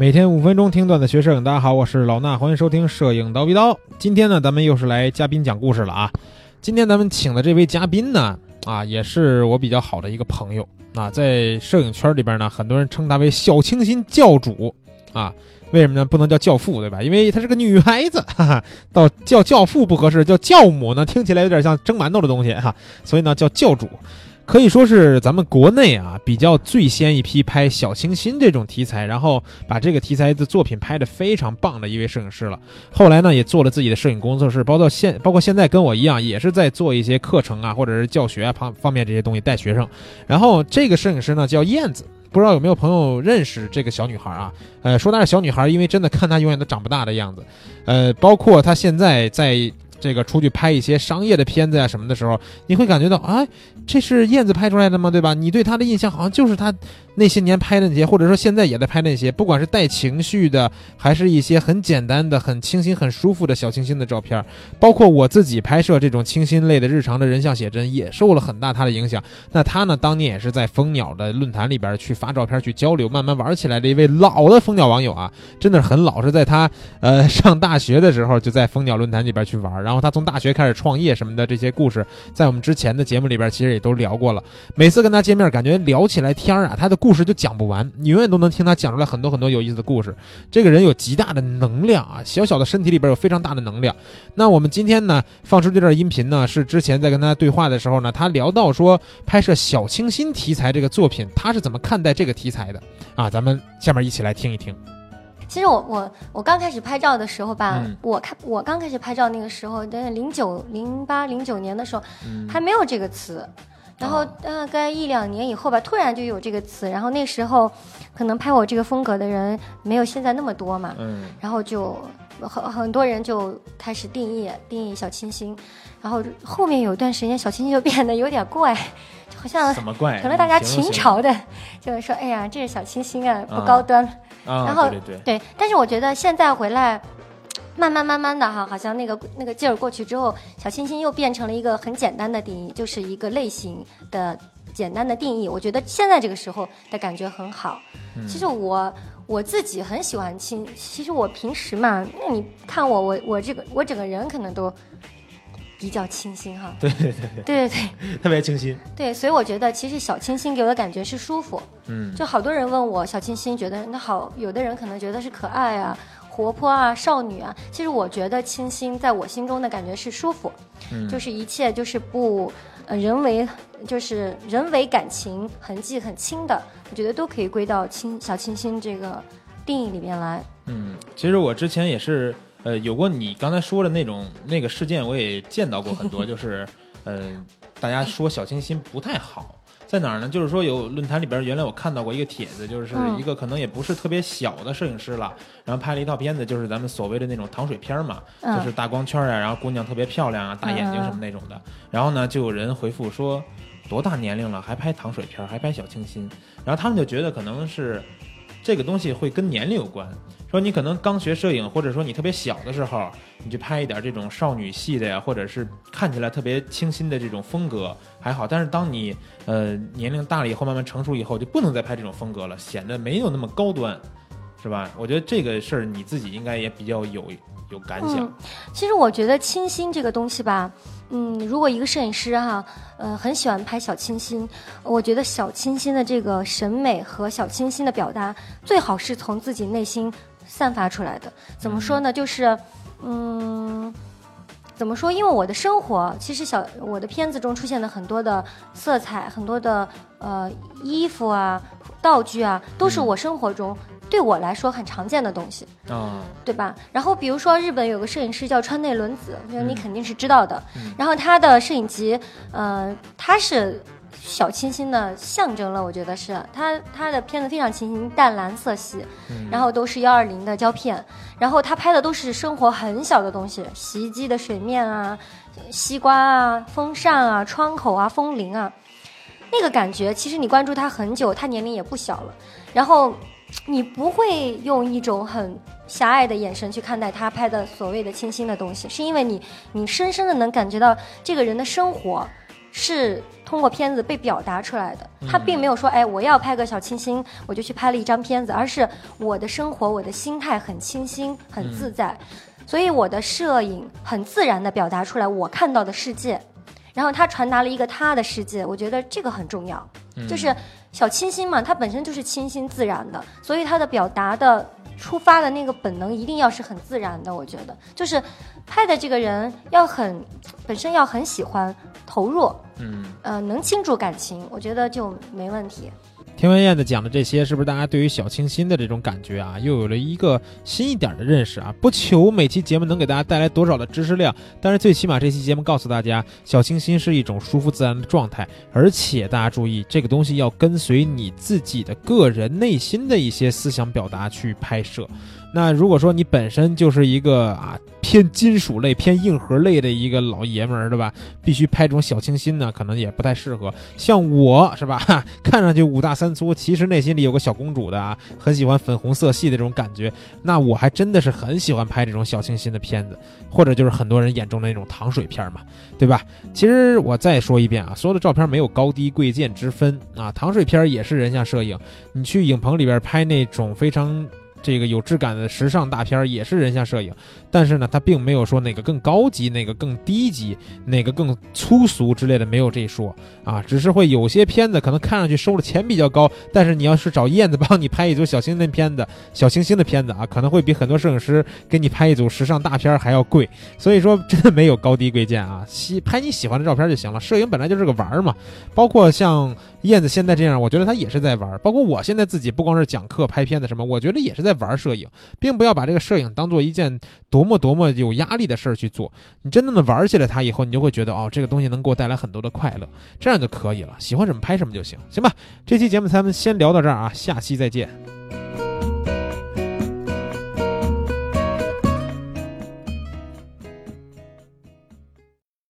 每天五分钟听段子学摄影，大家好，我是老衲，欢迎收听摄影刀逼刀。今天呢，咱们又是来嘉宾讲故事了啊。今天咱们请的这位嘉宾呢，啊，也是我比较好的一个朋友啊，在摄影圈里边呢，很多人称他为小清新教主啊。为什么呢？不能叫教父，对吧？因为她是个女孩子，哈哈，到叫教父不合适，叫教母呢，听起来有点像蒸馒头的东西哈，所以呢叫教主。可以说是咱们国内啊比较最先一批拍小清新这种题材，然后把这个题材的作品拍得非常棒的一位摄影师了。后来呢也做了自己的摄影工作室，包括现包括现在跟我一样，也是在做一些课程啊或者是教学啊方方面这些东西带学生。然后这个摄影师呢叫燕子，不知道有没有朋友认识这个小女孩啊？呃，说她是小女孩，因为真的看她永远都长不大的样子。呃，包括她现在在这个出去拍一些商业的片子啊什么的时候，你会感觉到，哎，这是燕子拍出来的吗？对吧？你对她的印象好像就是她那些年拍的那些，或者说现在也在拍那些，不管是带情绪的，还是一些很简单的、很清新、很舒服的小清新的照片。包括我自己拍摄这种清新类的日常的人像写真，也受了很大她的影响。那她呢，当年也是在蜂鸟的论坛里边去发照片、去交流，慢慢玩起来的一位老的蜂鸟网友啊，真的是很老，是在她呃上大学的时候就在蜂鸟论坛里边去玩。然后他从大学开始创业什么的这些故事，在我们之前的节目里边其实也都聊过了。每次跟他见面，感觉聊起来天儿啊，他的故事就讲不完，你永远都能听他讲出来很多很多有意思的故事。这个人有极大的能量啊，小小的身体里边有非常大的能量。那我们今天呢放出这段音频呢，是之前在跟他对话的时候呢，他聊到说拍摄小清新题材这个作品，他是怎么看待这个题材的啊？咱们下面一起来听一听。其实我我我刚开始拍照的时候吧，嗯我看我刚开始拍照那个时候，在零九零八零九年的时候，嗯还没有这个词。然后大概一两年以后吧，突然就有这个词。然后那时候，可能拍我这个风格的人没有现在那么多嘛，嗯然后就很很多人就开始定义定义小清新。然后后面有一段时间，小清新就变得有点怪，就好像怎么怪？成了大家你形容秦朝的，就是说，哎呀，这是小清新啊，不高端。啊，然后对对但是我觉得现在回来，慢慢慢慢的哈，好像那个那个劲儿过去之后，小清新又变成了一个很简单的定义，就是一个类型的简单的定义。我觉得现在这个时候的感觉很好。嗯其实我我自己很喜欢清，其实我平时嘛，那你看我我我这个我整个人可能都比较清新哈。对对对对，对对对特别清新。对，所以我觉得其实小清新给我的感觉是舒服。嗯就好多人问我小清新，觉得那好，有的人可能觉得是可爱啊、活泼啊、少女啊。其实我觉得清新在我心中的感觉是舒服，嗯就是一切就是不呃人为，就是人为感情痕迹很轻的，我觉得都可以归到清小清新这个定义里面来。嗯，其实我之前也是，呃，有过你刚才说的那种那个事件，我也见到过很多，就是，呃，大家说小清新不太好，在哪儿呢？就是说有论坛里边，原来我看到过一个帖子，就是嗯一个可能也不是特别小的摄影师了，然后拍了一套片子，就是咱们所谓的那种糖水片儿嘛，嗯就是大光圈啊，然后姑娘特别漂亮啊，大眼睛什么那种的，然后呢，就有人回复说，多大年龄了还拍糖水片儿，还拍小清新，然后他们就觉得可能是这个东西会跟年龄有关。说你可能刚学摄影，或者说你特别小的时候，你去拍一点这种少女系的呀，或者是看起来特别清新的这种风格还好，但是当你呃年龄大了以后，慢慢成熟以后，就不能再拍这种风格了，显得没有那么高端，是吧？我觉得这个事儿你自己应该也比较有有感想。嗯，其实我觉得清新这个东西吧，嗯，如果一个摄影师哈，呃，很喜欢拍小清新，我觉得小清新的这个审美和小清新的表达，最好是从自己内心散发出来的。怎么说呢？就是，嗯。怎么说？因为我的生活，其实小我的片子中出现了很多的色彩，很多的呃衣服啊、道具啊，都是嗯我生活中对我来说很常见的东西。啊，对吧？然后比如说日本有个摄影师叫川内伦子，我觉得你嗯肯定是知道的。嗯然后他的摄影集，呃，他是小清新的象征了，我觉得是。他他的片子非常清新，淡蓝色系，嗯。然后都是幺二零的胶片，然后他拍的都是生活很小的东西，洗衣机的水面啊，西瓜啊，风扇啊，窗口啊，风铃啊，那个感觉，其实你关注他很久，他年龄也不小了，然后你不会用一种很狭隘的眼神去看待他拍的所谓的清新的东西，是因为你你深深的能感觉到这个人的生活是通过片子被表达出来的。他并没有说，哎，我要拍个小清新，我就去拍了一张片子，而是我的生活，我的心态很清新，很自在，所以我的摄影很自然的表达出来我看到的世界，然后他传达了一个他的世界，我觉得这个很重要，就是小清新嘛，它本身就是清新自然的，所以它的表达的。出发的那个本能一定要是很自然的，我觉得。就是拍的这个人要很本身要很喜欢投入，嗯，呃，能倾注感情，我觉得就没问题。天文燕子讲的这些，是不是大家对于小清新的这种感觉啊，又有了一个新一点的认识啊？不求每期节目能给大家带来多少的知识量，但是最起码这期节目告诉大家，小清新是一种舒服自然的状态，而且大家注意，这个东西要跟随你自己的个人内心的一些思想表达去拍摄。那如果说你本身就是一个啊偏金属类、偏硬核类的一个老爷们儿，对吧？必须拍这种小清新呢，可能也不太适合。像我是吧，看上去五大三粗，其实内心里有个小公主的啊，很喜欢粉红色系的这种感觉。那我还真的是很喜欢拍这种小清新的片子，或者就是很多人眼中的那种糖水片嘛，对吧？其实我再说一遍啊，所有的照片没有高低贵贱之分啊，糖水片也是人像摄影。你去影棚里边拍那种非常。这个有质感的时尚大片也是人像摄影，但是呢，它并没有说哪个更高级，哪个更低级，哪个更粗俗之类的，没有这一说啊。只是会有些片子可能看上去收的钱比较高，但是你要是找燕子帮你拍一组小清新片子，小清新的片子啊，可能会比很多摄影师给你拍一组时尚大片还要贵。所以说，真的没有高低贵贱啊，喜拍你喜欢的照片就行了。摄影本来就是个玩儿嘛，包括像燕子现在这样，我觉得他也是在玩儿。包括我现在自己不光是讲课拍片子什么，我觉得也是在。在玩摄影，并不要把这个摄影当做一件多么多么有压力的事儿去做。你真正的玩起来它以后，你就会觉得哦，这个东西能给我带来很多的快乐，这样就可以了。喜欢什么拍什么就行，行吧？这期节目咱们先聊到这儿啊，下期再见。